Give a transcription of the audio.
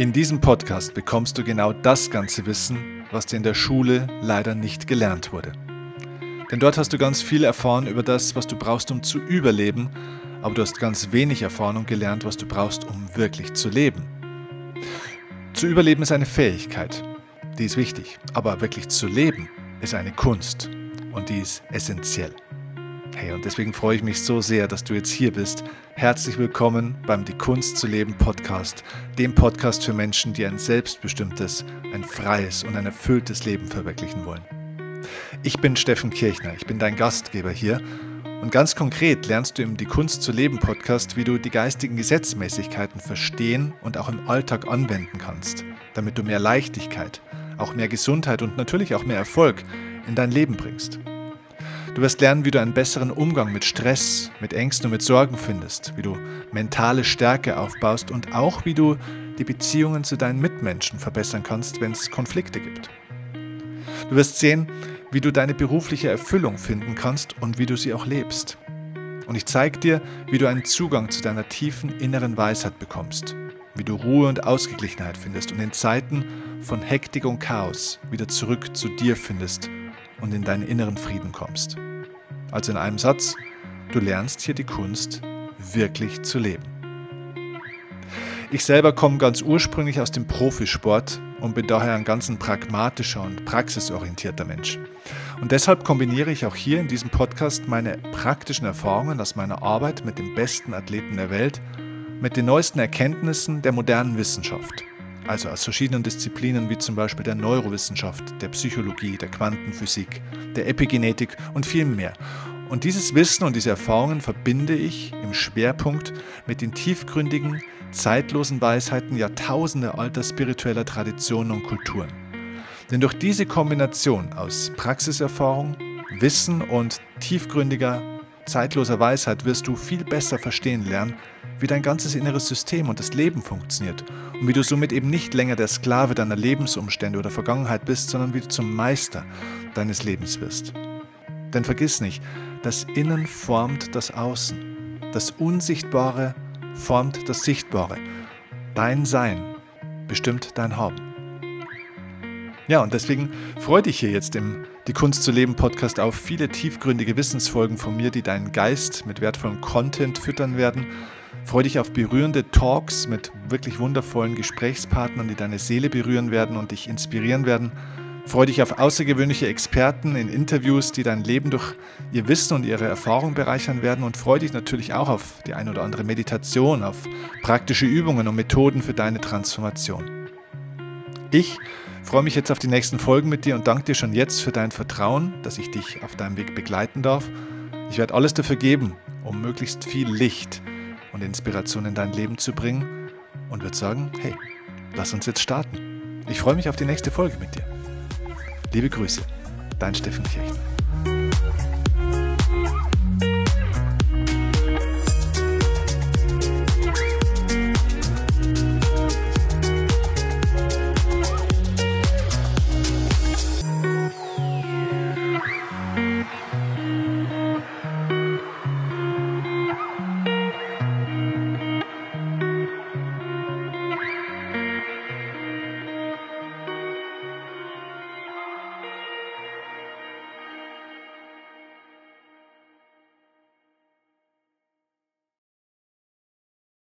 In diesem Podcast bekommst du genau das ganze Wissen, was dir in der Schule leider nicht gelernt wurde. Denn dort hast du ganz viel erfahren über das, was du brauchst, um zu überleben, aber du hast ganz wenig erfahren und gelernt, was du brauchst, um wirklich zu leben. Zu überleben ist eine Fähigkeit, die ist wichtig, aber wirklich zu leben ist eine Kunst und die ist essentiell. Hey, und deswegen freue ich mich so sehr, dass du jetzt hier bist. Herzlich willkommen beim Die Kunst zu leben Podcast, dem Podcast für Menschen, die ein selbstbestimmtes, ein freies und ein erfülltes Leben verwirklichen wollen. Ich bin Steffen Kirchner, ich bin dein Gastgeber hier und ganz konkret lernst du im Die Kunst zu leben Podcast, wie du die geistigen Gesetzmäßigkeiten verstehen und auch im Alltag anwenden kannst, damit du mehr Leichtigkeit, auch mehr Gesundheit und natürlich auch mehr Erfolg in dein Leben bringst. Du wirst lernen, wie du einen besseren Umgang mit Stress, mit Ängsten und mit Sorgen findest, wie du mentale Stärke aufbaust und auch wie du die Beziehungen zu deinen Mitmenschen verbessern kannst, wenn es Konflikte gibt. Du wirst sehen, wie du deine berufliche Erfüllung finden kannst und wie du sie auch lebst. Und ich zeige dir, wie du einen Zugang zu deiner tiefen inneren Weisheit bekommst, wie du Ruhe und Ausgeglichenheit findest und in Zeiten von Hektik und Chaos wieder zurück zu dir findest und in deinen inneren Frieden kommst. Also in einem Satz, du lernst hier die Kunst, wirklich zu leben. Ich selber komme ganz ursprünglich aus dem Profisport und bin daher ein ganz pragmatischer und praxisorientierter Mensch. Und deshalb kombiniere ich auch hier in diesem Podcast meine praktischen Erfahrungen aus meiner Arbeit mit den besten Athleten der Welt mit den neuesten Erkenntnissen der modernen Wissenschaft also aus verschiedenen Disziplinen wie zum Beispiel der Neurowissenschaft, der Psychologie, der Quantenphysik, der Epigenetik und viel mehr. Und dieses Wissen und diese Erfahrungen verbinde ich im Schwerpunkt mit den tiefgründigen, zeitlosen Weisheiten jahrtausende alter spiritueller Traditionen und Kulturen. Denn durch diese Kombination aus Praxiserfahrung, Wissen und tiefgründiger, zeitloser Weisheit wirst du viel besser verstehen lernen, wie dein ganzes inneres System und das Leben funktioniert und wie du somit eben nicht länger der Sklave deiner Lebensumstände oder Vergangenheit bist, sondern wie du zum Meister deines Lebens wirst. Denn vergiss nicht, das Innen formt das Außen. Das Unsichtbare formt das Sichtbare. Dein Sein bestimmt dein Haben. Ja, und deswegen freue dich hier jetzt im Die Kunst zu leben Podcast auf viele tiefgründige Wissensfolgen von mir, die deinen Geist mit wertvollem Content füttern werden Freue dich auf berührende Talks mit wirklich wundervollen Gesprächspartnern, die deine Seele berühren werden und dich inspirieren werden. Freue dich auf außergewöhnliche Experten in Interviews, die dein Leben durch ihr Wissen und ihre Erfahrung bereichern werden. Und freue dich natürlich auch auf die ein oder andere Meditation, auf praktische Übungen und Methoden für deine Transformation. Ich freue mich jetzt auf die nächsten Folgen mit dir und danke dir schon jetzt für dein Vertrauen, dass ich dich auf deinem Weg begleiten darf. Ich werde alles dafür geben, um möglichst viel Licht und Inspiration in dein Leben zu bringen und würde sagen, hey, lass uns jetzt starten. Ich freue mich auf die nächste Folge mit dir. Liebe Grüße, dein Steffen Kirchner.